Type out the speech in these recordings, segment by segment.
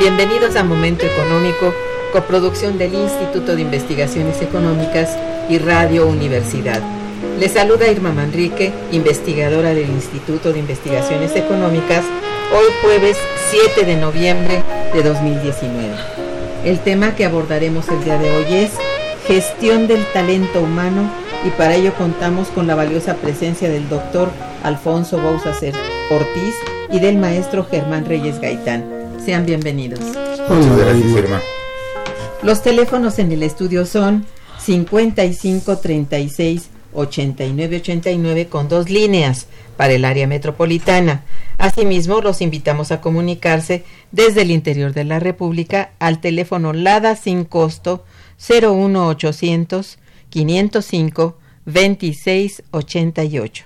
Bienvenidos a Momento Económico, coproducción del Instituto de Investigaciones Económicas y Radio Universidad. Les saluda Irma Manrique, investigadora del Instituto de Investigaciones Económicas, hoy jueves 7 de noviembre de 2019. El tema que abordaremos el día de hoy es gestión del talento humano y para ello contamos con la valiosa presencia del doctor Alfonso Bouzacer Ortiz y del maestro Germán Reyes Gaitán. Sean bienvenidos. Los teléfonos en el estudio son 55 36 89 89 con dos líneas para el área metropolitana. Asimismo, los invitamos a comunicarse desde el interior de la República al teléfono LADA sin costo 01800 505 2688.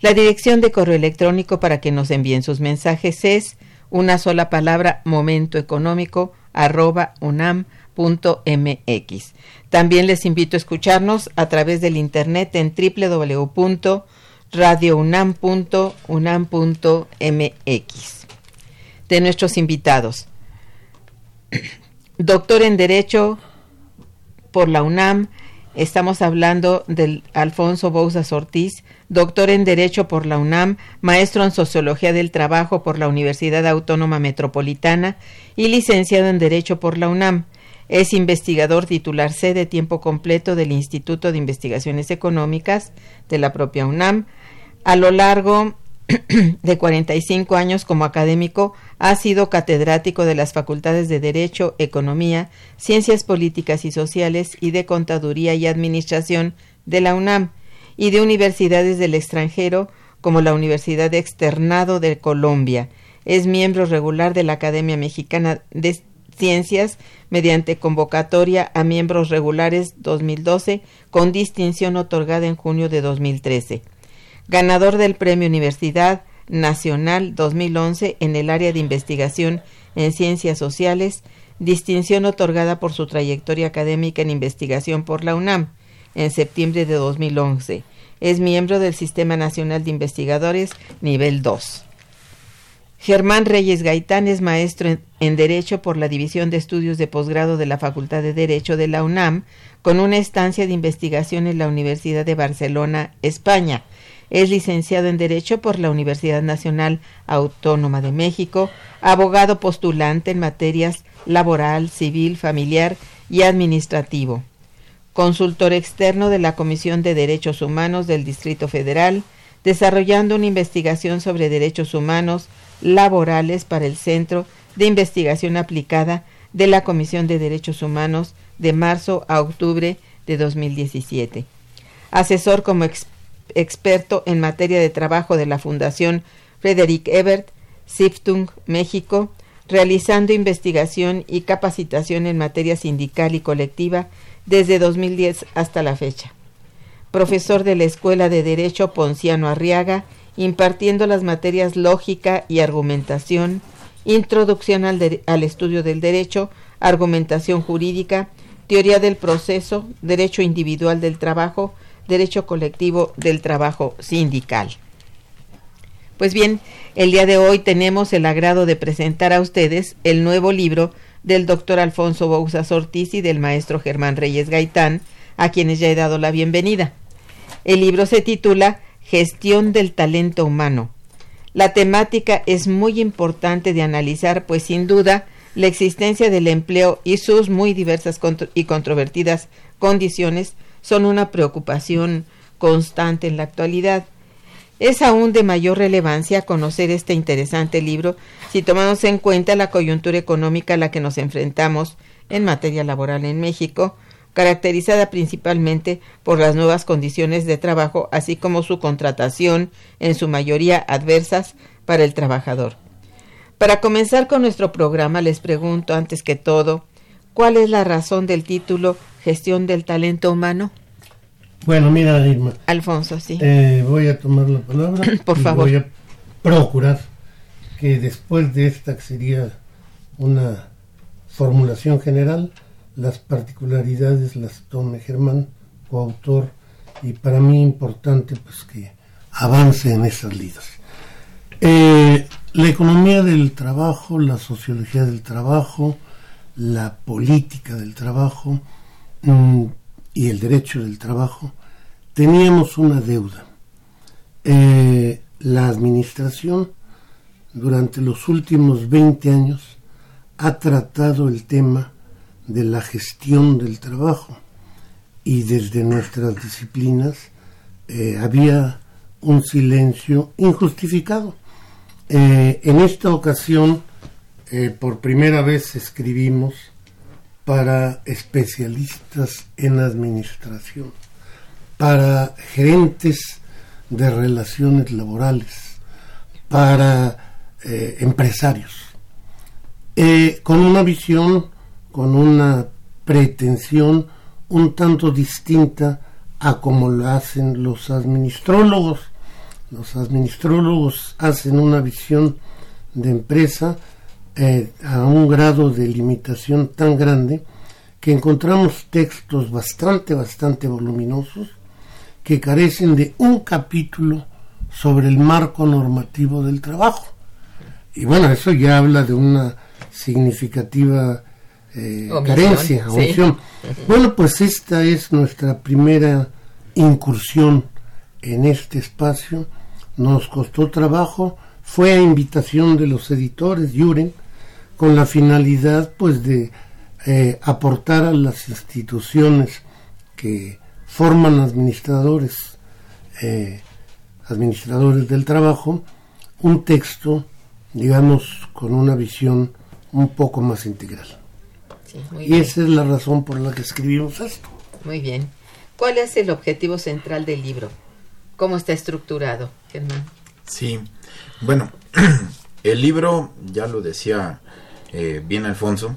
La dirección de correo electrónico para que nos envíen sus mensajes es una sola palabra momento económico arroba unam.mx. También les invito a escucharnos a través del internet en www.radiounam.unam.mx. De nuestros invitados. Doctor en Derecho por la UNAM, estamos hablando del Alfonso Bouzas Ortiz, doctor en Derecho por la UNAM, maestro en Sociología del Trabajo por la Universidad Autónoma Metropolitana y licenciado en Derecho por la UNAM. Es investigador titular C de tiempo completo del Instituto de Investigaciones Económicas de la propia UNAM. A lo largo de 45 años como académico, ha sido catedrático de las facultades de Derecho, Economía, Ciencias Políticas y Sociales y de Contaduría y Administración de la UNAM y de universidades del extranjero como la Universidad Externado de Colombia. Es miembro regular de la Academia Mexicana de Ciencias mediante convocatoria a miembros regulares 2012 con distinción otorgada en junio de 2013. Ganador del Premio Universidad Nacional 2011 en el área de investigación en ciencias sociales, distinción otorgada por su trayectoria académica en investigación por la UNAM en septiembre de 2011. Es miembro del Sistema Nacional de Investigadores nivel 2. Germán Reyes Gaitán es maestro en, Derecho por la División de Estudios de Posgrado de la Facultad de Derecho de la UNAM, con una estancia de investigación en la Universidad de Barcelona, España. Es licenciado en Derecho por la Universidad Nacional Autónoma de México, abogado postulante en materias laboral, civil, familiar y administrativo consultor externo de la Comisión de Derechos Humanos del Distrito Federal, desarrollando una investigación sobre derechos humanos laborales para el Centro de Investigación Aplicada de la Comisión de Derechos Humanos de marzo a octubre de 2017. Asesor como experto en materia de trabajo de la Fundación Frederick Ebert, Siftung, México, realizando investigación y capacitación en materia sindical y colectiva desde 2010 hasta la fecha. Profesor de la Escuela de Derecho Ponciano Arriaga, impartiendo las materias lógica y argumentación, introducción al, al estudio del derecho, argumentación jurídica, teoría del proceso, derecho individual del trabajo, derecho colectivo del trabajo sindical. Pues bien, el día de hoy tenemos el agrado de presentar a ustedes el nuevo libro del doctor Alfonso Bouzas Ortiz y del maestro Germán Reyes Gaitán, a quienes ya he dado la bienvenida. El libro se titula Gestión del Talento Humano. La temática es muy importante de analizar, pues sin duda la existencia del empleo y sus muy diversas y controvertidas condiciones son una preocupación constante en la actualidad. Es aún de mayor relevancia conocer este interesante libro si tomamos en cuenta la coyuntura económica a la que nos enfrentamos en materia laboral en México, caracterizada principalmente por las nuevas condiciones de trabajo, así como su contratación, en su mayoría adversas para el trabajador. Para comenzar con nuestro programa, les pregunto antes que todo, ¿cuál es la razón del título Gestión del Talento Humano? Bueno, mira, Irma. Alfonso, sí. Eh, voy a tomar la palabra. Por favor. Voy a procurar que después de esta, que sería una formulación general, las particularidades las tome Germán, coautor, y para mí importante pues que avance en esas lidas. Eh, la economía del trabajo, la sociología del trabajo, la política del trabajo, y el derecho del trabajo, teníamos una deuda. Eh, la administración durante los últimos 20 años ha tratado el tema de la gestión del trabajo y desde nuestras disciplinas eh, había un silencio injustificado. Eh, en esta ocasión, por primera vez escribimos para especialistas en administración, para gerentes de relaciones laborales, para eh, empresarios, eh, con una visión, con una pretensión un tanto distinta a como lo hacen los administrólogos. Los administrólogos hacen una visión de empresa eh, a un grado de limitación tan grande que encontramos textos bastante, bastante voluminosos que carecen de un capítulo sobre el marco normativo del trabajo. Y bueno, eso ya habla de una significativa eh, carencia, Bueno, pues esta es nuestra primera incursión en este espacio. Nos costó trabajo, fue a invitación de los editores, Yuren, con la finalidad pues de eh, aportar a las instituciones que forman administradores eh, administradores del trabajo un texto digamos con una visión un poco más integral. Y esa es la razón por la que escribimos esto. Muy bien. ¿cuál es el objetivo central del libro? ¿cómo está estructurado Germán? sí. Bueno el libro ya lo decía eh, bien Alfonso,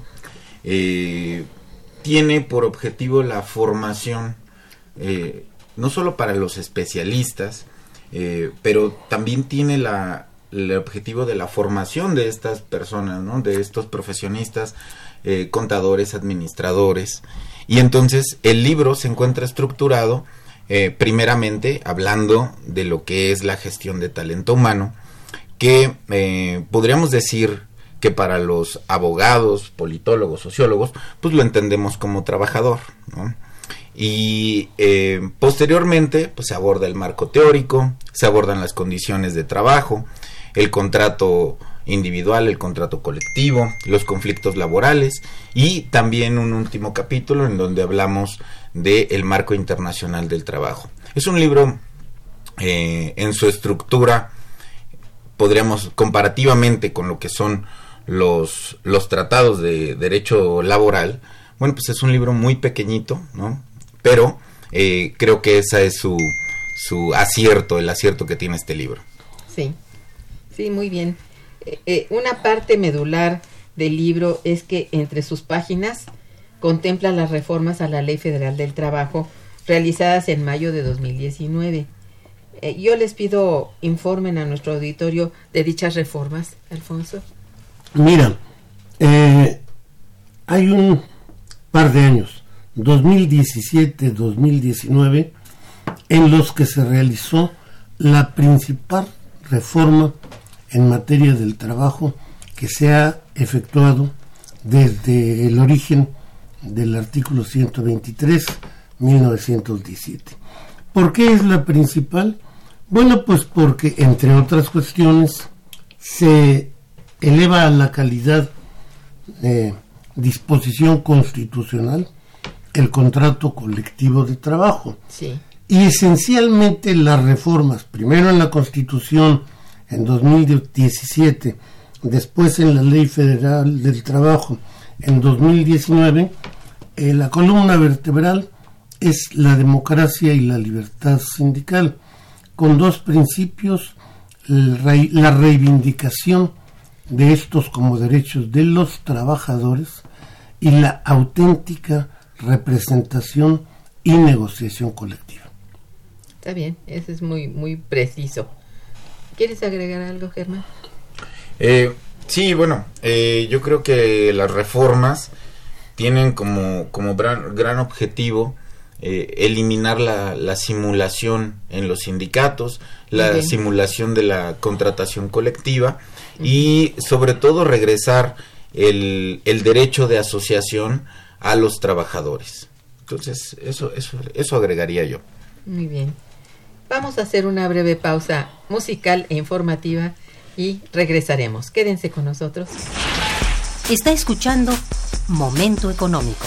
eh, tiene por objetivo la formación, eh, no solo para los especialistas, pero también tiene la, el objetivo de la formación de estas personas, ¿no? de estos profesionistas, contadores, administradores. Y entonces el libro se encuentra estructurado primeramente hablando de lo que es la gestión de talento humano, que podríamos decir que para los abogados, politólogos, sociólogos, pues lo entendemos como trabajador, Y eh, posteriormente, pues se aborda el marco teórico, se abordan las condiciones de trabajo, el contrato individual, el contrato colectivo, los conflictos laborales y también un último capítulo en donde hablamos del el marco internacional del trabajo. Es un libro eh, en su estructura, podríamos, comparativamente con lo que son los, los tratados de derecho laboral, bueno, pues es un libro muy pequeñito, ¿no? Pero eh, creo que esa es su, su acierto, el acierto que tiene este libro. Sí, sí, muy bien. Eh, eh, una parte medular del libro es que entre sus páginas contempla las reformas a la Ley Federal del Trabajo realizadas en mayo de 2019. yo les pido informen a nuestro auditorio de dichas reformas, Alfonso. Mira, hay un par de años, 2017-2019, en los que se realizó la principal reforma en materia del trabajo que se ha efectuado desde el origen del artículo 123 1917. ¿Por qué es la principal? Bueno, pues porque, entre otras cuestiones, se eleva a la calidad de disposición constitucional el contrato colectivo de trabajo. Sí. Y esencialmente las reformas, primero en la Constitución en 2017, después en la Ley Federal del Trabajo en 2019, eh, la columna vertebral es la democracia y la libertad sindical, con dos principios, la reivindicación de estos como derechos de los trabajadores y la auténtica representación y negociación colectiva. Está bien, eso es muy, muy preciso. ¿Quieres agregar algo, Germán? Eh, sí, bueno, eh, yo creo que las reformas tienen como, como gran, objetivo eh, eliminar la, la, simulación en los sindicatos, la simulación de la contratación colectiva y sobre todo regresar el, el derecho de asociación a los trabajadores. Entonces, eso, eso, eso agregaría yo. Muy bien. Vamos a hacer una breve pausa musical e informativa y regresaremos. Quédense con nosotros. Está escuchando Momento Económico.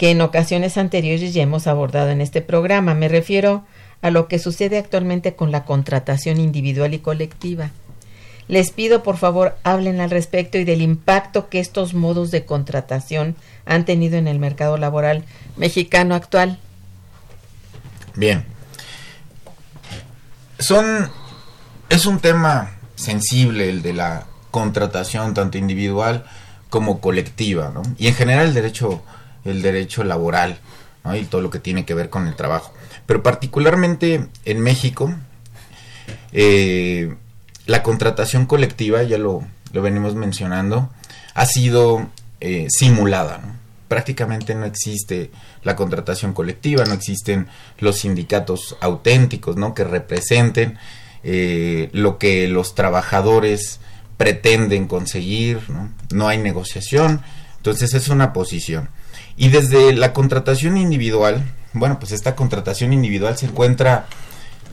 que en ocasiones anteriores ya hemos abordado en este programa. Me refiero a lo que sucede actualmente con la contratación individual y colectiva. Les pido por favor hablen al respecto y del impacto que estos modos de contratación han tenido en el mercado laboral mexicano actual. Bien. Son es un tema sensible el de la contratación tanto individual como colectiva, ¿no? Y en general el derecho el derecho laboral. Y todo lo que tiene que ver con el trabajo. Pero particularmente en México eh, la contratación colectiva, ya lo, lo venimos mencionando, ha sido eh, simulada, prácticamente no existe la contratación colectiva, no existen los sindicatos auténticos, ¿no? Que representen eh, lo que los trabajadores pretenden conseguir, ¿no? No hay negociación, entonces es una posición. Y desde la contratación individual, bueno, pues esta contratación individual se encuentra,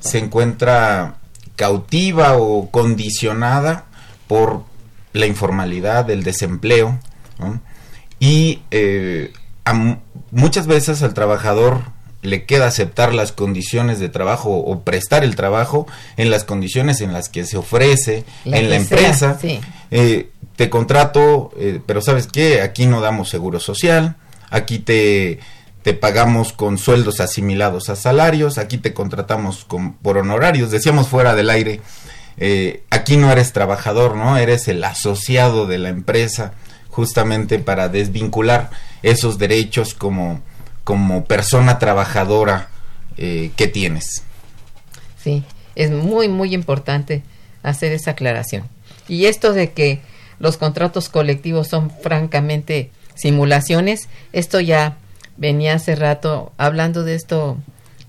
se encuentra cautiva o condicionada por la informalidad, el desempleo, ¿no? y eh, a, muchas veces al trabajador le queda aceptar las condiciones de trabajo o prestar el trabajo en las condiciones en las que se ofrece La en la empresa. sea, sí. Eh, te contrato, eh, pero ¿sabes qué? Aquí no damos seguro social, aquí te, te pagamos con sueldos asimilados a salarios, aquí te contratamos con, por honorarios, decíamos fuera del aire, eh, aquí no eres trabajador, ¿no? Eres el asociado de la empresa, justamente para desvincular esos derechos como, como persona trabajadora eh, que tienes. Sí, es muy, muy importante hacer esa aclaración. Y esto de que los contratos colectivos son francamente simulaciones, esto ya venía hace rato hablando de esto,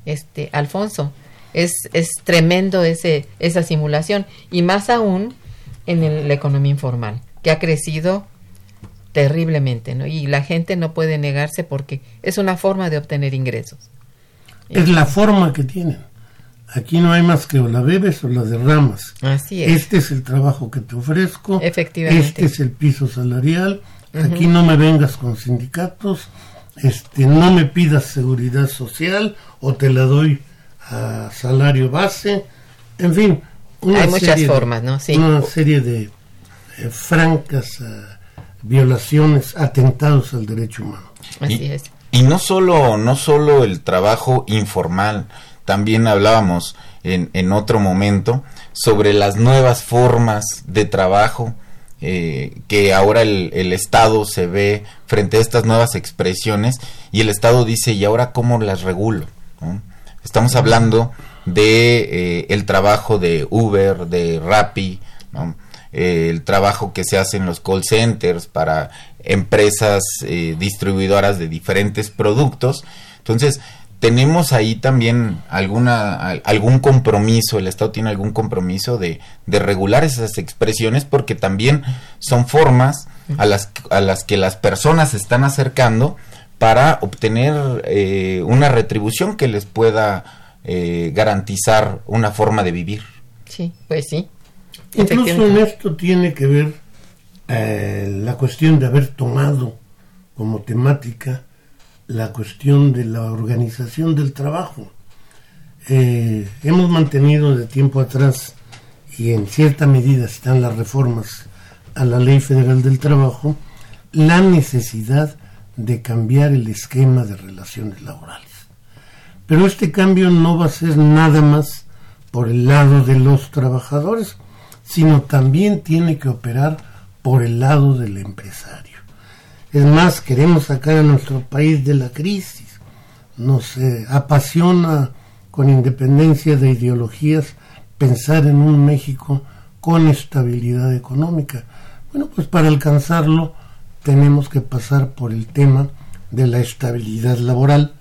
este Alfonso. Es, es tremendo ese, esa simulación y más aún en el- la economía informal, que ha crecido terriblemente, ¿no? Y la gente no puede negarse porque es una forma de obtener ingresos. Es la forma que tienen. Aquí no hay más que o la bebes o la derramas. Así es. Este es el trabajo que te ofrezco. Efectivamente. Este es el piso salarial. Aquí no me vengas con sindicatos. Este, no me pidas seguridad social o te la doy a salario base. En fin, una Hay muchas formas, ¿no? Sí. Una serie de eh, francas eh, violaciones, atentados al derecho humano. Así y, es. y no solo, no solo el trabajo informal, también hablábamos en, en otro momento sobre las nuevas formas de trabajo eh, que ahora el, Estado se ve frente a estas nuevas expresiones y el Estado dice, ¿y ahora cómo las regulo? Estamos hablando de eh, el trabajo de Uber, de Rappi. Eh, el trabajo que se hace en los call centers para empresas eh, distribuidoras de diferentes productos. Entonces, tenemos ahí también alguna al- algún compromiso, el Estado tiene algún compromiso de, de regular esas expresiones porque también son formas a las, a las que las personas se están acercando para obtener eh, una retribución que les pueda eh, garantizar una forma de vivir. Sí, pues sí. Incluso en esto tiene que ver eh, la cuestión de haber tomado como temática la cuestión de la organización del trabajo. Eh, hemos mantenido de tiempo atrás y en cierta medida están las reformas a la Ley Federal del Trabajo, la necesidad de cambiar el esquema de relaciones laborales. Pero este cambio no va a ser nada más por el lado de los trabajadores, sino también tiene que operar por el lado del empresario. Es más, queremos sacar a nuestro país de la crisis. Nos eh, apasiona, con independencia de ideologías, pensar en un México con estabilidad económica. Bueno, pues para alcanzarlo tenemos que pasar por el tema de la estabilidad laboral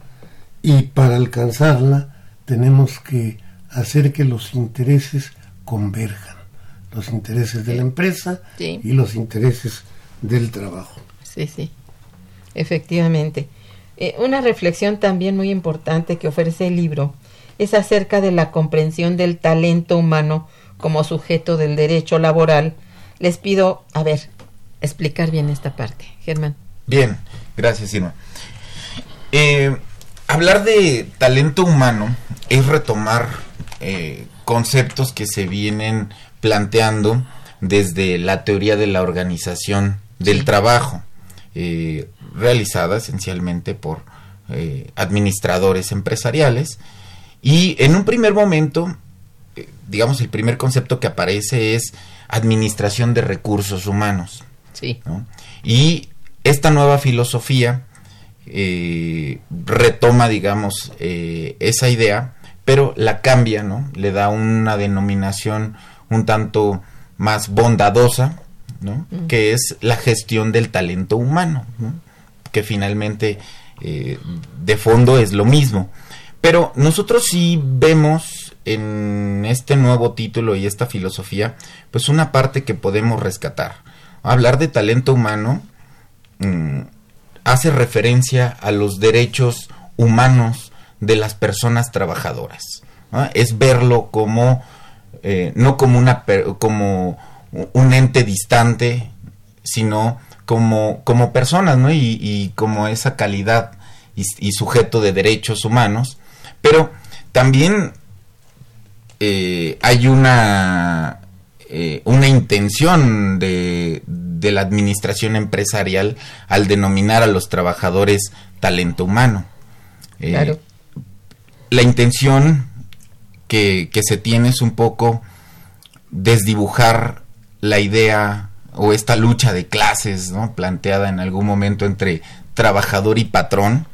y para alcanzarla tenemos que hacer que los intereses converjan, los intereses de la empresa Sí. y los intereses del trabajo. Sí, sí, efectivamente. Eh, una reflexión también muy importante que ofrece el libro es acerca de la comprensión del talento humano como sujeto del derecho laboral. Les pido, a ver, explicar bien esta parte. Germán. Bien, gracias Irma. Eh, hablar de talento humano es retomar eh, conceptos que se vienen planteando desde la teoría de la organización del Sí. trabajo, eh, realizada esencialmente por eh, administradores empresariales. Y en un primer momento, eh, digamos, el primer concepto que aparece es administración de recursos humanos. Sí. ¿no? Y esta nueva filosofía retoma, digamos, esa idea, pero la cambia, ¿no? Le da una denominación un tanto más bondadosa, ¿no? Que es la gestión del talento humano, ¿no? Que finalmente, eh, de fondo, es lo mismo. Pero nosotros sí vemos en este nuevo título y esta filosofía, pues una parte que podemos rescatar. Hablar de talento humano mm, hace referencia a los derechos humanos de las personas trabajadoras. ¿no? Es verlo como eh, no como una per- como un ente distante, sino como, como personas, ¿no? Y, y como esa calidad y, y sujeto de derechos humanos. Pero también eh, hay una, eh, una intención de, de la administración empresarial al denominar a los trabajadores talento humano. Eh, Claro. La intención que, que se tiene es un poco desdibujar la idea o esta lucha de clases ¿no? planteada en algún momento entre trabajador y patrón,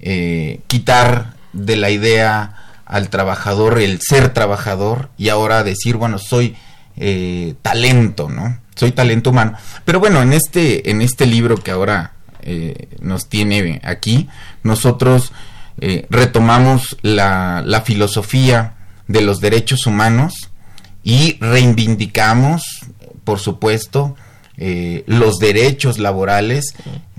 eh, quitar de la idea al trabajador el ser trabajador y ahora decir, bueno, soy eh, talento, ¿no? Soy talento humano. Pero bueno, en este, en este libro que ahora eh, nos tiene aquí, nosotros retomamos la, la filosofía de los derechos humanos y reivindicamos, por supuesto, eh, los derechos laborales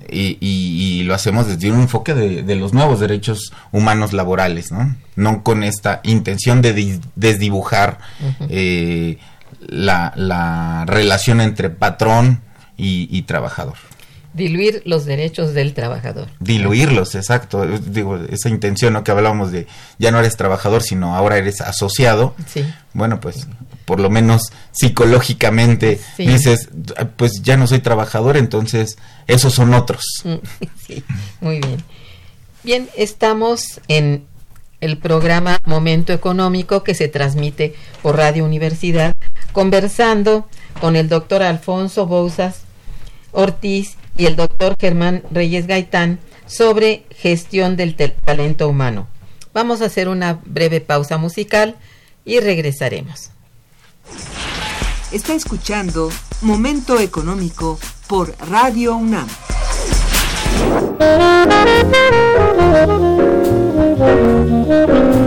y, y- y lo hacemos desde un enfoque de, de los nuevos derechos humanos laborales, ¿no? No con esta intención de di- desdibujar eh, la, la relación entre patrón y, y trabajador. Diluir los derechos del trabajador. Diluirlos, exacto. Digo, esa intención ¿no? que hablábamos de ya no eres trabajador, sino ahora eres asociado. Sí. Bueno, pues por lo menos psicológicamente Sí. dices, "Ah, pues ya no soy trabajador, entonces esos son otros. Mm, Sí, muy bien. Bien, estamos en el programa Momento Económico que se transmite por Radio Universidad, conversando con el doctor Alfonso Bouzas Ortiz y el doctor Germán Reyes Gaitán sobre gestión del talento humano. Vamos a hacer una breve pausa musical y regresaremos. Está escuchando Momento Económico por Radio UNAM.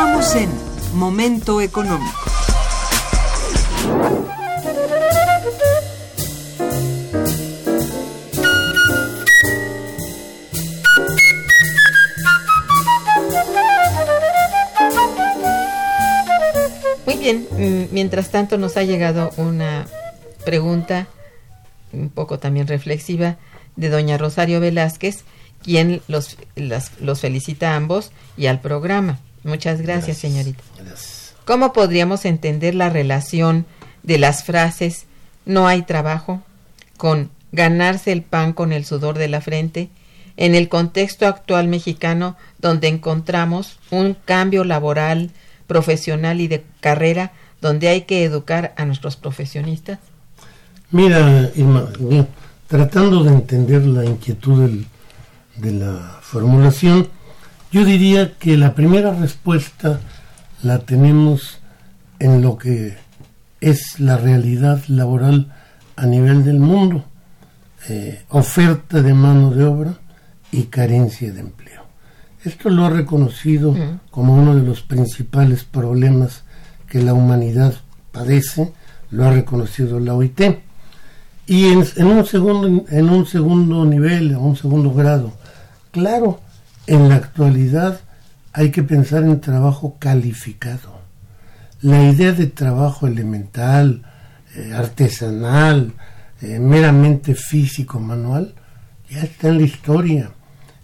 Continuamos en Momento Económico. Muy bien, mm, mientras tanto nos ha llegado una pregunta un poco también reflexiva de doña Rosario Velázquez, quien los, los felicita a ambos y al programa. Muchas gracias, señorita. Gracias. ¿Cómo podríamos entender la relación de las frases no hay trabajo con ganarse el pan con el sudor de la frente en el contexto actual mexicano donde encontramos un cambio laboral, profesional y de carrera donde hay que educar a nuestros profesionistas? Mira, Irma, tratando de entender la inquietud del- de la formulación, yo diría que la primera respuesta la tenemos en lo que es la realidad laboral a nivel del mundo, eh, oferta de mano de obra y carencia de empleo. Esto lo ha reconocido como uno de los principales problemas que la humanidad padece, lo ha reconocido la OIT. Y en, en un segundo, en un segundo nivel, en un segundo grado, claro, en la actualidad hay que pensar en trabajo calificado. La idea de trabajo elemental, eh, artesanal, eh, meramente físico, manual, ya está en la historia.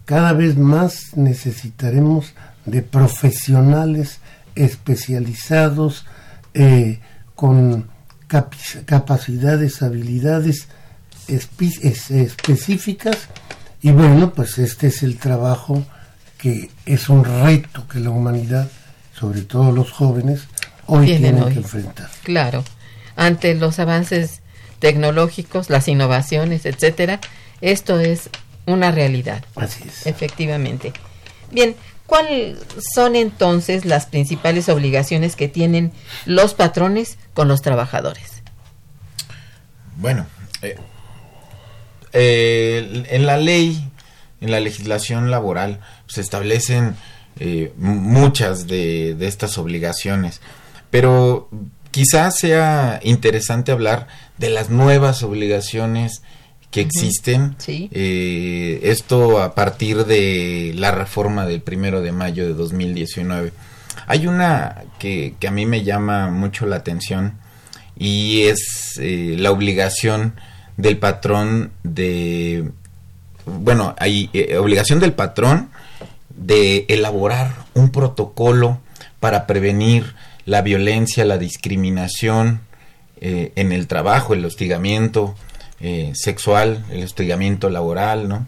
Cada vez más necesitaremos de profesionales especializados eh, con capacidades, habilidades específicas y bueno, pues este es el trabajo que es un reto que la humanidad, sobre todo los jóvenes, hoy Tienen tienen hoy. que enfrentar. Claro, ante los avances tecnológicos, las innovaciones, etcétera, esto es una realidad. Así es. Efectivamente. Bien, ¿cuáles son entonces las principales obligaciones que tienen los patrones con los trabajadores? Bueno, eh, eh, en la ley, en la legislación laboral, se establecen eh, muchas de, de estas obligaciones, pero quizás sea interesante hablar de las nuevas obligaciones que existen. Sí. Eh, esto a partir de la reforma del primero de mayo de 2019. Hay una que, que a mí me llama mucho la atención y es eh, la obligación del patrón de bueno hay eh, obligación del patrón de elaborar un protocolo para prevenir la violencia la discriminación eh, en el trabajo el hostigamiento eh, sexual el hostigamiento laboral no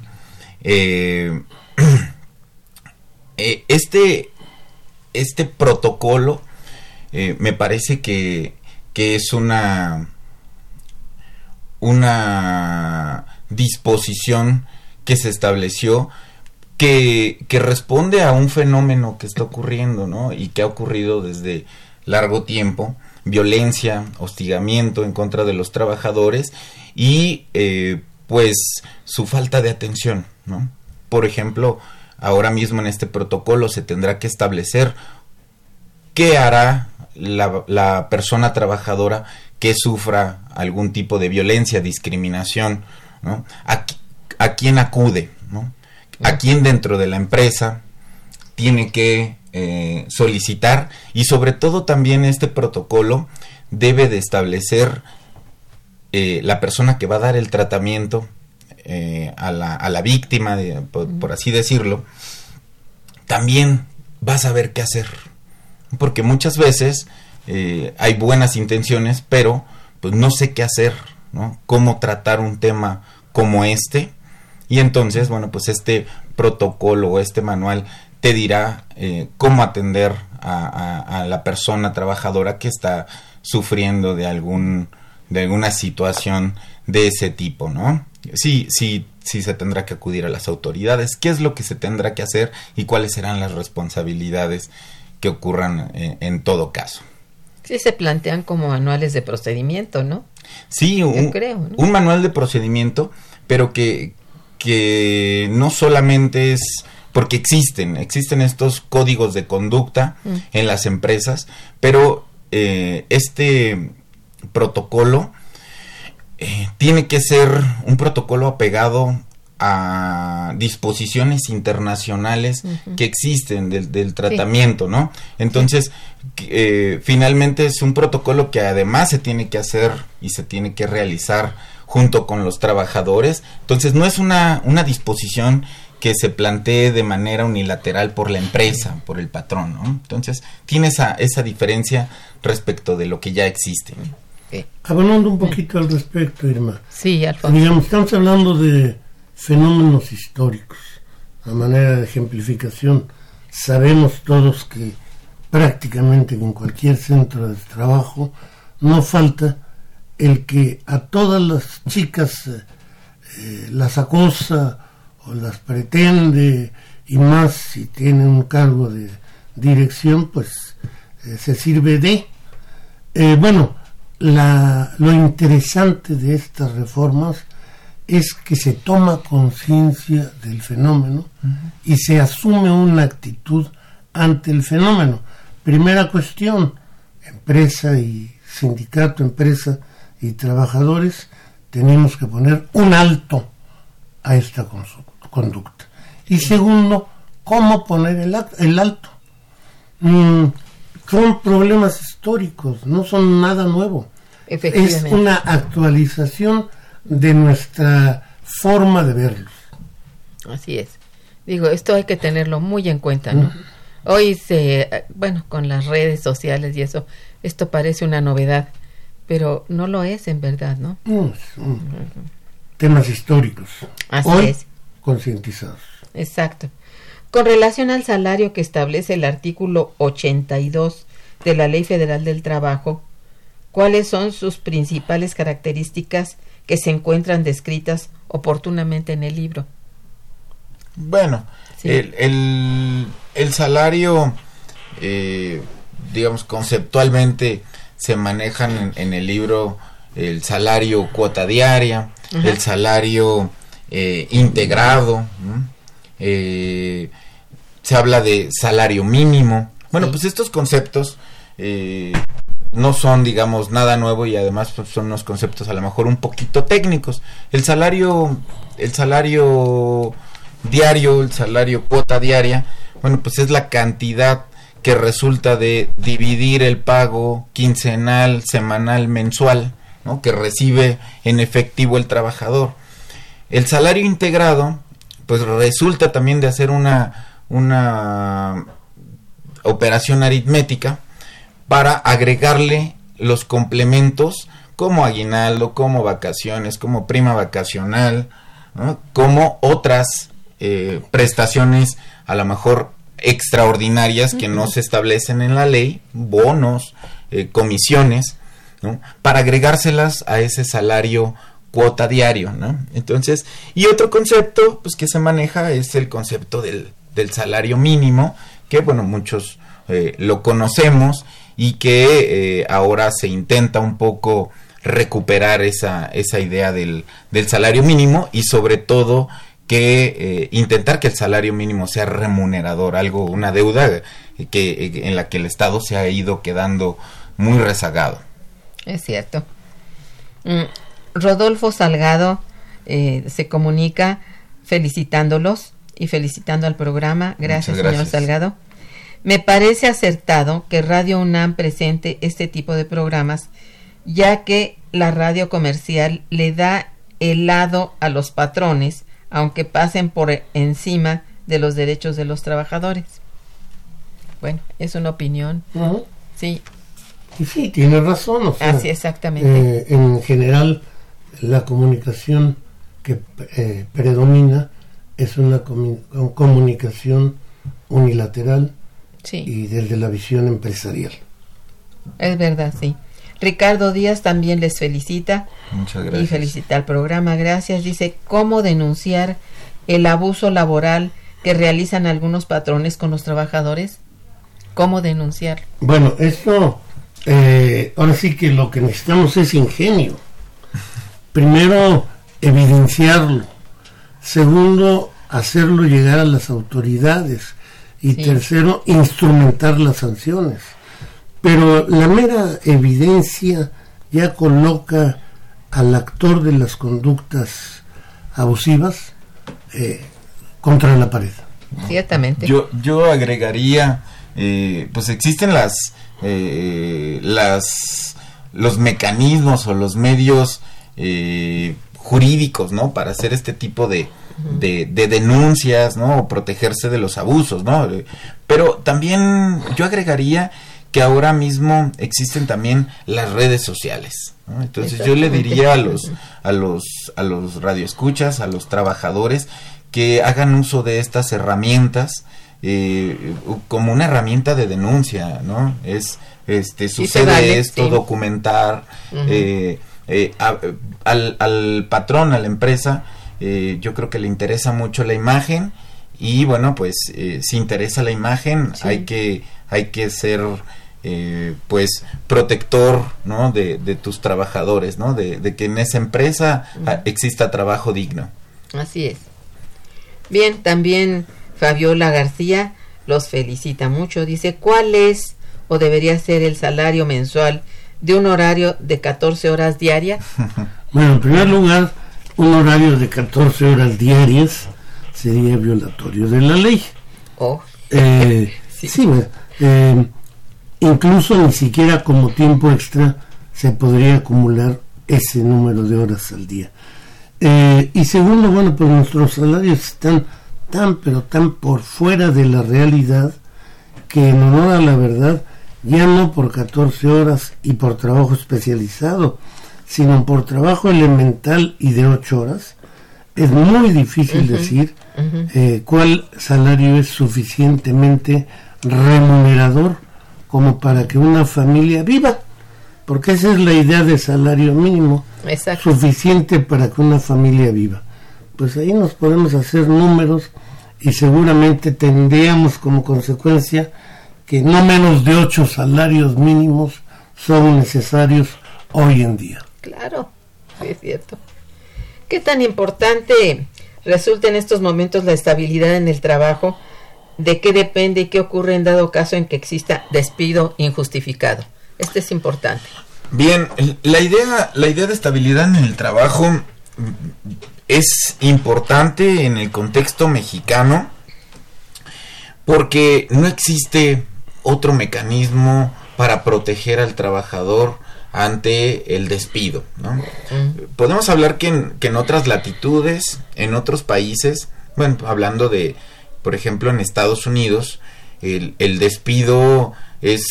este este protocolo me parece que, que es una una disposición que se estableció que, que responde a un fenómeno que está ocurriendo, ¿no? Y que ha ocurrido desde largo tiempo, violencia, hostigamiento en contra de los trabajadores y eh, pues su falta de atención, ¿no? Por ejemplo, ahora mismo en este protocolo se tendrá que establecer qué hará la, la persona trabajadora que sufra algún tipo de violencia, discriminación, ¿no? ¿A, a quién acude? ¿no? ¿A quién dentro de la empresa tiene que eh, solicitar? Y sobre todo también este protocolo debe de establecer eh, la persona que va a dar el tratamiento eh, a, la, a, la, víctima, de, por, por, así decirlo, también va a saber qué hacer. Porque muchas veces hay buenas intenciones, pero pues no sé qué hacer, ¿no? Cómo tratar un tema como este. Y entonces, bueno, pues este protocolo o este manual te dirá eh, cómo atender a, a, a, la persona trabajadora que está sufriendo de algún de alguna situación de ese tipo, ¿no? Sí, sí, sí se tendrá que acudir a las autoridades, qué es lo que se tendrá que hacer y cuáles serán las responsabilidades que ocurran en, en todo caso. Sí, se plantean como manuales de procedimiento, ¿no? Sí, un, creo, ¿no? un manual de procedimiento, pero que, que no solamente es porque existen, existen estos códigos de conducta mm. en las empresas, pero eh, este protocolo eh, tiene que ser un protocolo apegado a disposiciones internacionales uh -huh. que existen del, del tratamiento, sí. ¿no? Entonces, eh, finalmente es un protocolo que además se tiene que hacer y se tiene que realizar junto con los trabajadores. Entonces, no es una, una disposición que se plantee de manera unilateral por la empresa, por el patrón, ¿no? Entonces, tiene esa, esa diferencia respecto de lo que ya existe. Okay. Hablando un poquito al respecto, Irma. Sí, Alfonso. Digamos, estamos hablando de fenómenos históricos. A manera de ejemplificación, sabemos todos que prácticamente en cualquier centro de trabajo no falta el que a todas las chicas eh, las acosa o las pretende y más si tiene un cargo de dirección pues eh, se sirve de eh, bueno la, lo interesante de estas reformas es que se toma conciencia del fenómeno uh -huh. y se asume una actitud ante el fenómeno. Primera cuestión, empresa y sindicato, empresa y trabajadores, tenemos que poner un alto a esta conducta. Y segundo, ¿cómo poner el, el alto? Mm, son problemas históricos, no son nada nuevo. Es una actualización de nuestra forma de verlos. Así es. Digo, esto hay que tenerlo muy en cuenta, ¿no? Uh -huh. Hoy se, bueno, con las redes sociales y eso, esto parece una novedad, pero no lo es en verdad, ¿no? no son -huh. Temas históricos. Así Hoy, es. Concientizados. Exacto. Con relación al salario que establece el artículo 82 de la Ley Federal del Trabajo, ¿cuáles son sus principales características que se encuentran descritas oportunamente en el libro. Bueno, sí. el, el, el, salario, eh, digamos, conceptualmente se manejan en, en, el libro el salario cuota diaria, el salario eh, integrado, eh, se habla de salario mínimo. Bueno, sí. pues estos conceptos eh, no son, digamos, nada nuevo y además pues, son unos conceptos a lo mejor un poquito técnicos. El salario, el salario diario, el salario cuota diaria, bueno, pues es la cantidad que resulta de dividir el pago quincenal, semanal, mensual, ¿no? que recibe en efectivo el trabajador. El salario integrado, pues resulta también de hacer una, una operación aritmética, para agregarle los complementos como aguinaldo, como vacaciones, como prima vacacional, como otras eh, prestaciones a lo mejor extraordinarias que no se establecen en la ley, bonos, eh, comisiones, ¿no? para agregárselas a ese salario cuota diario, ¿no? Entonces, y otro concepto pues que se maneja es el concepto del, del salario mínimo, que bueno, muchos eh, lo conocemos y que eh, ahora se intenta un poco recuperar esa, esa idea del, del salario mínimo y sobre todo que eh, intentar que el salario mínimo sea remunerador, algo, una deuda que, en la que el Estado se ha ido quedando muy rezagado. Es cierto. Mm, Rodolfo Salgado eh, se comunica felicitándolos y felicitando al programa. Gracias, señor Salgado. Me parece acertado que Radio UNAM presente este tipo de programas, ya que la radio comercial le da helado a los patrones aunque pasen por encima de los derechos de los trabajadores. Bueno, es una opinión. Sí. Y sí, tiene razón. O Así exactamente. Eh, en general, la comunicación que eh, predomina es una comunicación unilateral y desde la visión empresarial. Es verdad, sí. Ricardo Díaz también les felicita. Muchas gracias. Y felicita al programa. Gracias. Dice, ¿cómo denunciar el abuso laboral que realizan algunos patrones con los trabajadores? ¿Cómo denunciar? Bueno, esto, eh, ahora sí que lo que necesitamos es ingenio. Primero, evidenciarlo. Segundo, hacerlo llegar a las autoridades. Y tercero, instrumentar las sanciones pero la mera evidencia ya coloca al actor de las conductas abusivas eh, contra la pared. Ciertamente. Yo, yo agregaría, eh, pues existen las, eh, las, los mecanismos o los medios jurídicos, ¿no? Para hacer este tipo de, de, de, denuncias, ¿no? O protegerse de los abusos, ¿no? Pero también yo agregaría que ahora mismo existen también las redes sociales. Entonces yo le diría a los a los a los radioescuchas, a los trabajadores que hagan uso de estas herramientas eh, como una herramienta de denuncia, ¿no? Es este sucede esto, documentar eh, eh, al, al patrón, a la empresa, yo creo que le interesa mucho la imagen y bueno pues si interesa la imagen hay que hay que ser eh, pues protector ¿no? de, tus trabajadores, ¿no? De, que en esa empresa ah, exista trabajo digno. Así es. Bien, también Fabiola García los felicita mucho. Dice, ¿cuál es o debería ser el salario mensual de un horario de 14 horas diarias? bueno, en primer lugar, un horario de 14 horas diarias sería violatorio de la ley. Oh. Eh, sí, eh, Incluso ni siquiera como tiempo extra se podría acumular ese número de horas al día. Eh, y segundo, bueno, pues nuestros salarios están tan, pero tan por fuera de la realidad que en honor a la verdad, ya no por 14 horas y por trabajo especializado, sino por trabajo elemental y de 8 horas, es muy difícil decir eh, cuál salario es suficientemente remunerador como para que una familia viva, porque esa es la idea de salario mínimo, suficiente para que una familia viva. Pues ahí nos podemos hacer números y seguramente tendríamos como consecuencia que no menos de ocho salarios mínimos son necesarios hoy en día. Claro, es cierto. ¿Qué tan importante resulta en estos momentos la estabilidad en el trabajo? De qué depende y qué ocurre en dado caso en que exista despido injustificado. Esto es importante. Bien, la idea, la idea de estabilidad en el trabajo es importante en el contexto mexicano porque no existe otro mecanismo para proteger al trabajador ante el despido. Mm. Podemos hablar que en, que en otras latitudes, en otros países, bueno, hablando de, por ejemplo, en Estados Unidos, el, el despido es,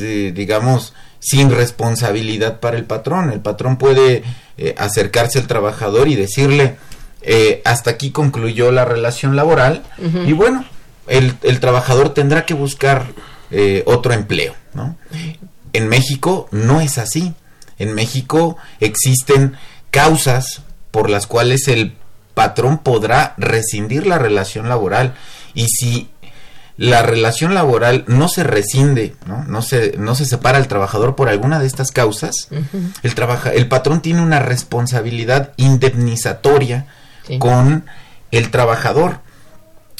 eh, digamos, sin responsabilidad para el patrón. El patrón puede eh, acercarse al trabajador y decirle, eh, hasta aquí concluyó la relación laboral y bueno, el, el, trabajador tendrá que buscar otro empleo. ¿no? En México no es así. En México existen causas por las cuales el patrón podrá rescindir la relación laboral y si la relación laboral no se rescinde, ¿no? No se, no se separa el trabajador por alguna de estas causas, el, trabaja, el patrón tiene una responsabilidad indemnizatoria Sí. con el trabajador.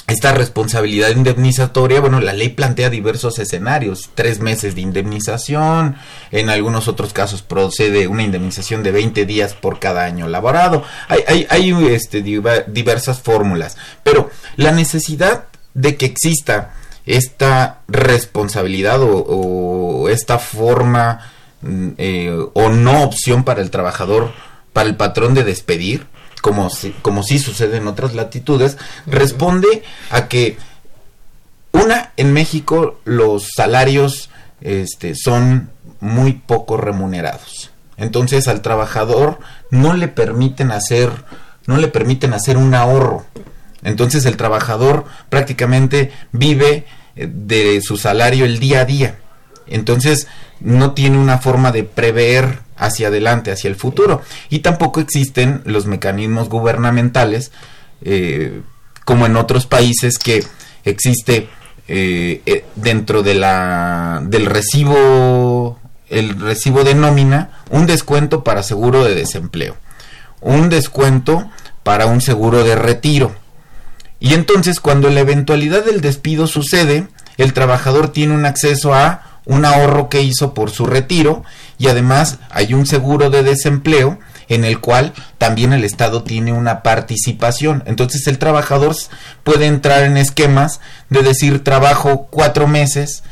Esta responsabilidad indemnizatoria, bueno, la ley plantea diversos escenarios, tres meses de indemnización, en algunos otros casos procede una indemnización de 20 días por cada año laborado, hay, hay, hay este, diversas fórmulas, pero la necesidad de que exista esta responsabilidad o, o esta forma mm, eh, o no opción para el trabajador, para el patrón de despedir, como, si- como sí sucede en otras latitudes, responde a que una, en México los salarios este, son muy poco remunerados. Entonces al trabajador no le permiten hacer, no le permiten hacer un ahorro. Entonces el trabajador prácticamente vive eh, de su salario el día a día. Entonces no tiene una forma de prever hacia adelante, hacia el futuro. Y tampoco existen los mecanismos gubernamentales, eh, como en otros países que existe eh, eh, dentro de la del recibo el recibo de nómina un descuento para seguro de desempleo un descuento para un seguro de retiro y entonces cuando la eventualidad del despido sucede el trabajador tiene un acceso a un ahorro que hizo por su retiro y además hay un seguro de desempleo en el cual también el Estado tiene una participación. Entonces el trabajador puede entrar en esquemas de decir trabajo cuatro meses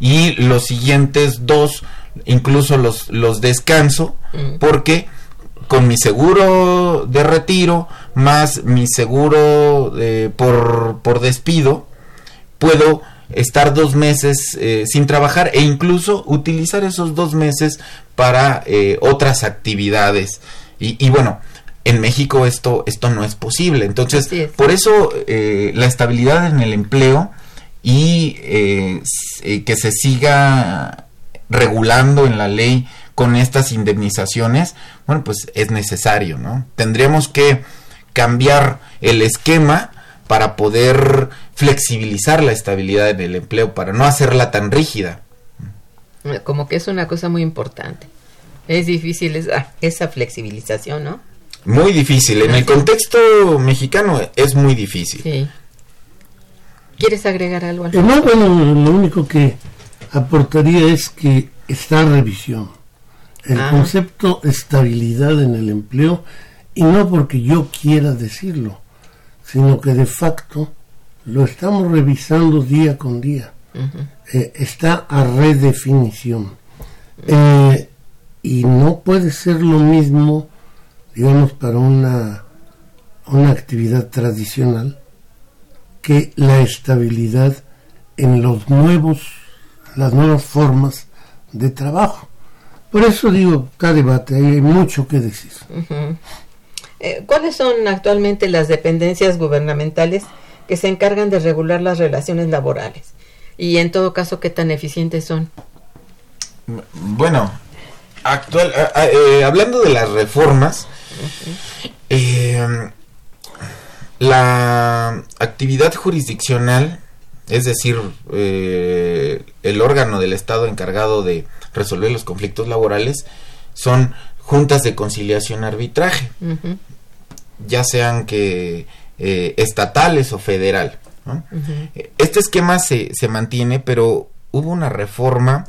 y los siguientes dos incluso los, los descanso porque con mi seguro de retiro más mi seguro eh, por, por despido puedo estar dos meses eh, sin trabajar e incluso utilizar esos dos meses para eh, otras actividades. Y, y bueno, en México esto, esto no es posible. Entonces, es. por eso eh, la estabilidad en el empleo y eh, que se siga regulando en la ley con estas indemnizaciones, bueno, pues es necesario, ¿no? Tendríamos que cambiar el esquema para poder flexibilizar la estabilidad en el empleo, para no hacerla tan rígida. Como que es una cosa muy importante. Es difícil esa, esa flexibilización, ¿no? Muy difícil, en el contexto mexicano es muy difícil. Sí. ¿Quieres agregar algo? Eh, Alfonso? no, bueno, lo único que aportaría es que está en revisión el Ah. concepto estabilidad en el empleo y no porque yo quiera decirlo, sino que de facto lo estamos revisando día con día. Eh, está a redefinición. Eh, y no puede ser lo mismo, digamos, para una, una actividad tradicional que la estabilidad en los nuevos, las nuevas formas de trabajo. Por eso digo, cada debate, hay mucho que decir. Eh, ¿Cuáles son actualmente las dependencias gubernamentales que se encargan de regular las relaciones laborales? Y en todo caso, ¿qué tan eficientes son? Bueno, actual, eh, hablando de las reformas, eh, la actividad jurisdiccional, es decir, eh, el órgano del Estado encargado de resolver los conflictos laborales, son juntas de conciliación arbitraje, ya sean que eh, estatales o federal. ¿no? Este esquema se, se mantiene, pero hubo una reforma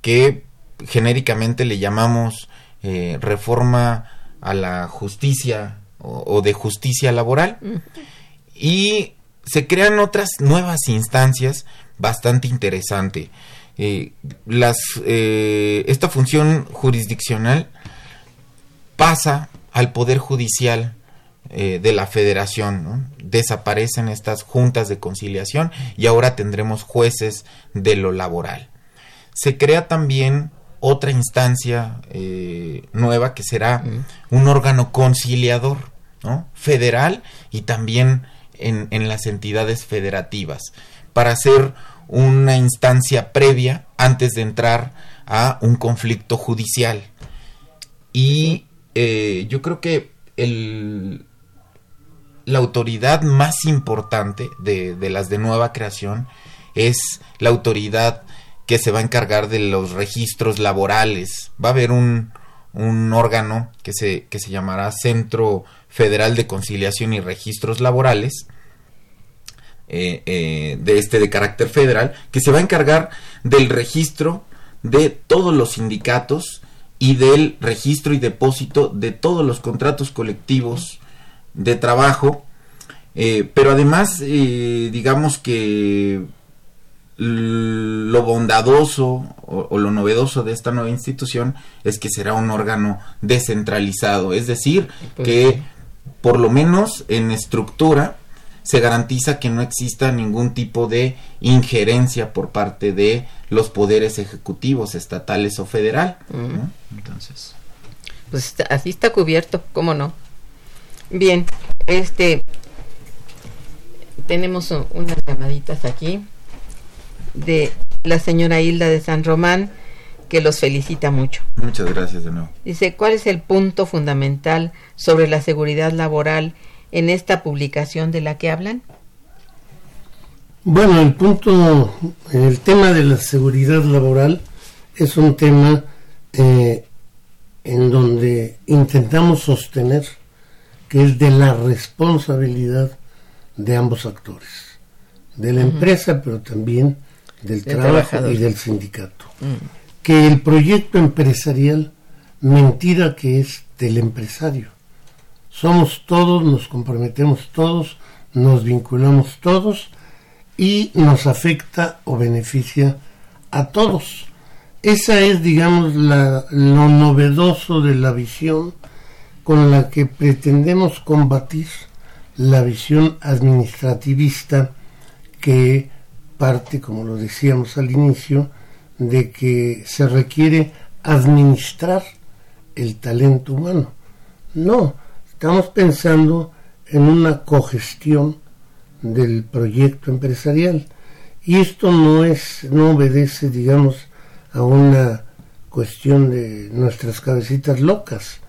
que genéricamente le llamamos eh, reforma a la justicia o, o de justicia laboral y se crean otras nuevas instancias bastante interesante. Eh, las, eh, esta función jurisdiccional pasa al Poder Judicial eh, de la Federación. ¿no? Desaparecen estas juntas de conciliación y ahora tendremos jueces de lo laboral. Se crea también otra instancia eh, nueva que será un órgano conciliador ¿no? federal y también en, en las entidades federativas para hacer una instancia previa antes de entrar a un conflicto judicial. Y eh, yo creo que el, la autoridad más importante de, de las de nueva creación es la autoridad que se va a encargar de los registros laborales. Va a haber un, un órgano que se, que se llamará Centro Federal de Conciliación y Registros Laborales, eh, eh, de este de carácter federal, que se va a encargar del registro de todos los sindicatos y del registro y depósito de todos los contratos colectivos de trabajo, eh, pero además, digamos que lo bondadoso o, lo novedoso de esta nueva institución es que será un órgano descentralizado, es decir, pues que por lo menos en estructura se garantiza que no exista ningún tipo de injerencia por parte de los poderes ejecutivos estatales o federal. Entonces, pues así está cubierto, ¿cómo no? Bien, este tenemos unas llamaditas aquí de la señora Hilda de San Román, que los felicita mucho. Muchas gracias de nuevo. Dice, ¿cuál es el punto fundamental sobre la seguridad laboral en esta publicación de la que hablan? Bueno, el punto, el tema de la seguridad laboral es un tema eh, en donde intentamos sostener que es de la responsabilidad de ambos actores, de la empresa, pero también del trabajo y del sindicato. Mm. Que el proyecto empresarial, mentira que es del empresario. Somos todos, nos comprometemos todos, nos vinculamos todos y nos afecta o beneficia a todos. Esa es, digamos, la, lo novedoso de la visión con la que pretendemos combatir la visión administrativista que parte, como lo decíamos al inicio, de que se requiere administrar el talento humano. No, estamos pensando en una cogestión del proyecto empresarial y esto no es no obedece digamos a una cuestión de nuestras cabecitas locas.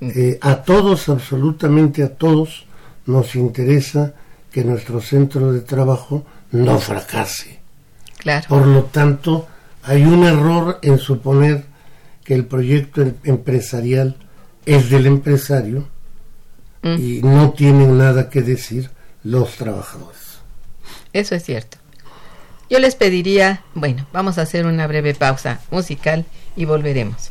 Eh, a todos absolutamente a todos nos interesa que nuestro centro de trabajo no fracase. Claro. Por lo tanto, hay un error en suponer que el proyecto em-, empresarial es del empresario mm. y no tienen nada que decir los trabajadores. Eso es cierto. Yo les pediría, bueno, vamos a hacer una breve pausa musical y volveremos.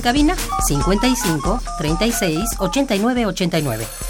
Cabina 55 36 89 89.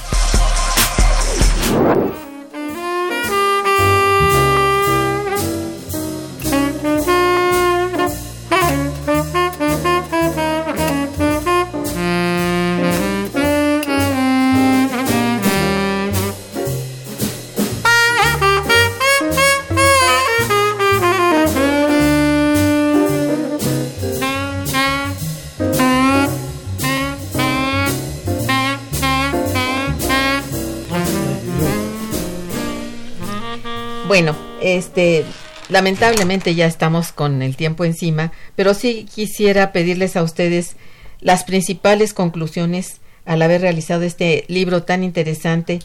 Bueno, este, lamentablemente ya estamos con el tiempo encima, pero sí quisiera pedirles a ustedes las principales conclusiones al haber realizado este libro tan interesante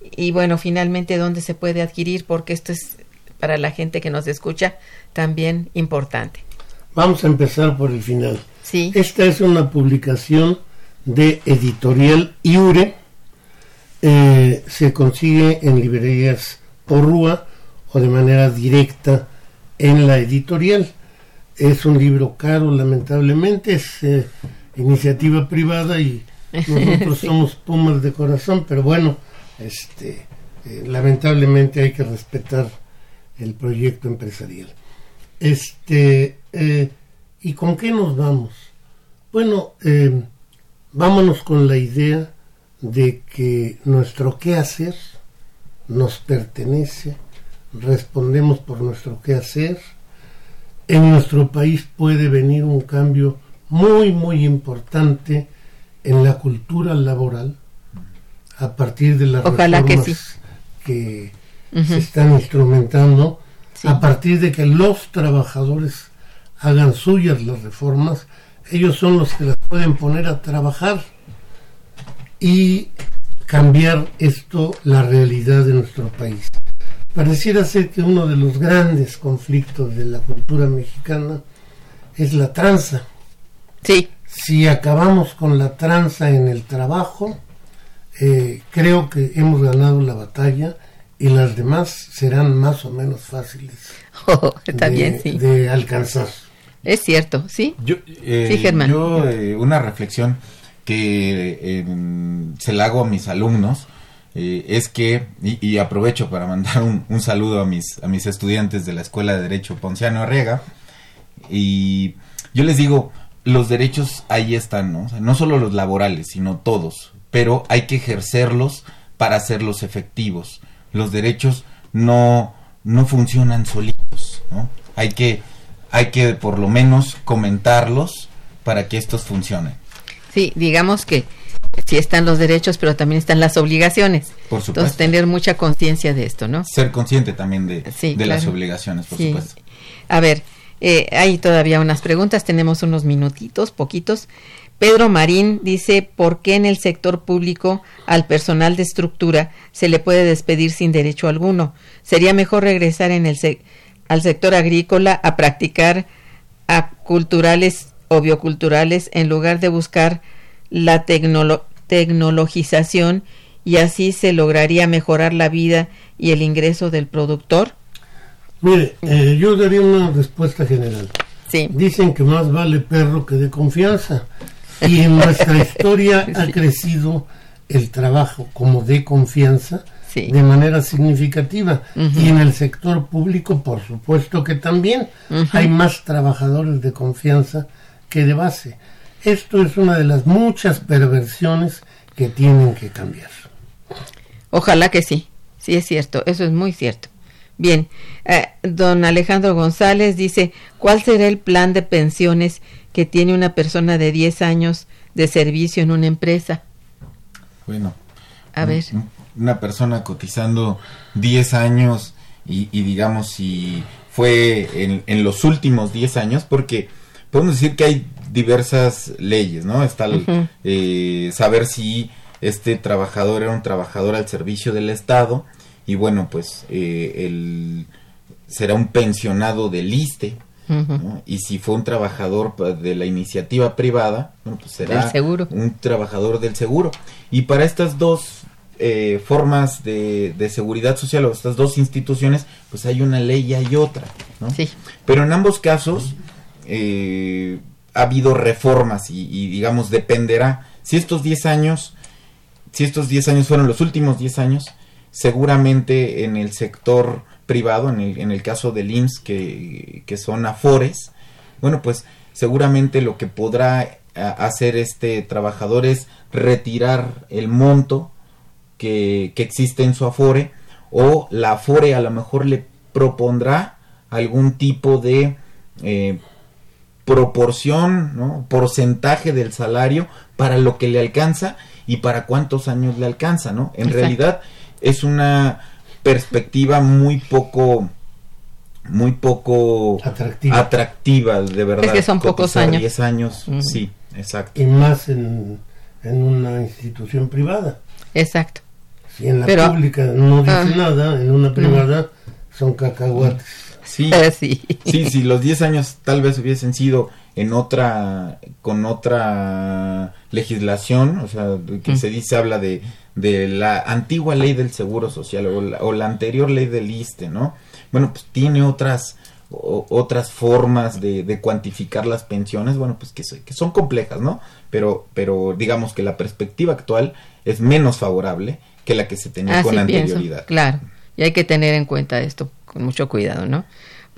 y bueno, finalmente dónde se puede adquirir porque esto es para la gente que nos escucha también importante. Vamos a empezar por el final. Sí. Esta es una publicación de editorial Iure. Eh, se consigue en librerías Porrúa o de manera directa en la editorial. Es un libro caro, lamentablemente, es eh, iniciativa privada y nosotros somos pumas de corazón, pero bueno, este, eh, lamentablemente hay que respetar el proyecto empresarial. Este, eh, ¿y con qué nos vamos? Bueno, vámonos con la idea de que nuestro qué hacer nos pertenece, respondemos por nuestro qué hacer. En nuestro país puede venir un cambio muy, muy importante en la cultura laboral a partir de las Ojalá que sí. que Ujú. se están instrumentando, Sí. a partir de que los trabajadores hagan suyas las reformas, ellos son los que las pueden poner a trabajar y cambiar esto, la realidad de nuestro país. Pareciera ser que uno de los grandes conflictos de la cultura mexicana es la tranza. Sí, Si acabamos con la tranza en el trabajo, eh, creo que hemos ganado la batalla y las demás serán más o menos fáciles Oh, está de, bien, sí. de alcanzar. Es cierto, sí. Yo, eh, Sí, Germán. yo, eh, una reflexión que eh, se la hago a mis alumnos eh, es que, y, aprovecho para mandar un, un saludo a mis, a mis estudiantes de la Escuela de Derecho Ponciano Arriaga, y yo les digo, los derechos ahí están, ¿no? No solo los laborales, sino todos, pero hay que ejercerlos para hacerlos efectivos. Los derechos no, no funcionan solitos, ¿no? Hay que, hay que por lo menos comentarlos para que estos funcionen. Sí, digamos que sí están los derechos, pero también están las obligaciones. Por supuesto. Entonces, tener mucha conciencia de esto, ¿no? Ser consciente también de, Sí, de las obligaciones, por Sí. supuesto. A ver, eh, hay todavía unas preguntas, tenemos unos minutitos, poquitos. Pedro Marín dice, ¿por qué en el sector público al personal de estructura se le puede despedir sin derecho alguno? Sería mejor regresar en el sec- al sector agrícola a practicar aculturales o bioculturales en lugar de buscar la tecnolo- tecnologización y así se lograría mejorar la vida y el ingreso del productor. Mire, eh, yo daría una respuesta general. Sí. Dicen que más vale perro que de confianza. Y en nuestra historia ha crecido el trabajo como de confianza Sí. de manera significativa. Y en el sector público, por supuesto que también hay más trabajadores de confianza que de base. Esto es una de las muchas perversiones que tienen que cambiar. Ojalá que sí, sí es cierto, eso es muy cierto. Bien, eh, don Alejandro González dice, ¿cuál será el plan de pensiones que tiene una persona de 10 años de servicio en una empresa? Bueno. A ver. un- Una persona cotizando 10 años y, y digamos si fue en, en los últimos 10 años, porque podemos decir que hay diversas leyes, ¿no? Está el, eh, saber si este trabajador era un trabajador al servicio del Estado y bueno, pues eh, el, será un pensionado del ISTE. ¿no? Y si fue un trabajador de la iniciativa privada, bueno, pues será un trabajador del seguro. Y para estas dos eh, formas de, de seguridad social o estas dos instituciones, pues hay una ley y hay otra. ¿no? Sí. Pero en ambos casos eh, ha habido reformas y, digamos dependerá. Si estos 10 años, si estos 10 años fueron los últimos 10 años, seguramente en el sector privado, en el, en el caso del IMSS, que, son afores, bueno, pues seguramente lo que podrá hacer este trabajador es retirar el monto que, que existe en su afore o la afore a lo mejor le propondrá algún tipo de eh, proporción, ¿no? porcentaje del salario para lo que le alcanza y para cuántos años le alcanza, ¿no? En Exacto. realidad es una perspectiva muy poco muy poco Atractiva. atractiva, de verdad. Es que son pocos años. 10 años, sí, exacto. y más en, en una institución privada. Exacto. Si en la Pero- pública no dice Ah. nada, en una privada son cacahuates. Sí, sí. sí, los 10 años tal vez hubiesen sido en otra, con otra legislación, o sea, que Mm. se dice, habla de, de la antigua ley del Seguro Social o la, o la anterior ley del ISTE, ¿no? Bueno, pues tiene otras o- otras formas de, de cuantificar las pensiones, bueno, pues que, son complejas, ¿no? Pero, pero digamos que la perspectiva actual es menos favorable que la que se tenía con Así pienso, anterioridad. claro. Y hay que tener en cuenta esto con mucho cuidado, ¿no?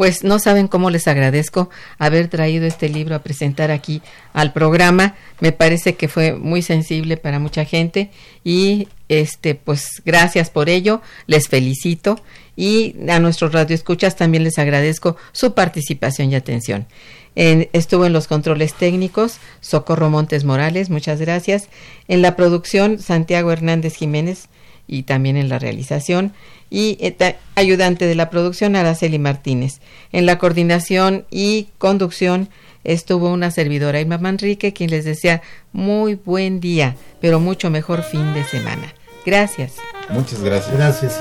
Pues no saben cómo les agradezco haber traído este libro a presentar aquí al programa. Me parece que fue muy sensible para mucha gente y este pues gracias por ello, les felicito y a nuestros radioescuchas también les agradezco su participación y atención. En- estuvo en los controles técnicos Socorro Montes Morales, muchas gracias. En la producción Santiago Hernández Jiménez y también en la realización y eh, ayudante de la producción Araceli Martínez. En la coordinación y conducción estuvo una servidora Irma Manrique quien les desea muy buen día, pero mucho mejor fin de semana. Gracias. Muchas gracias. Gracias,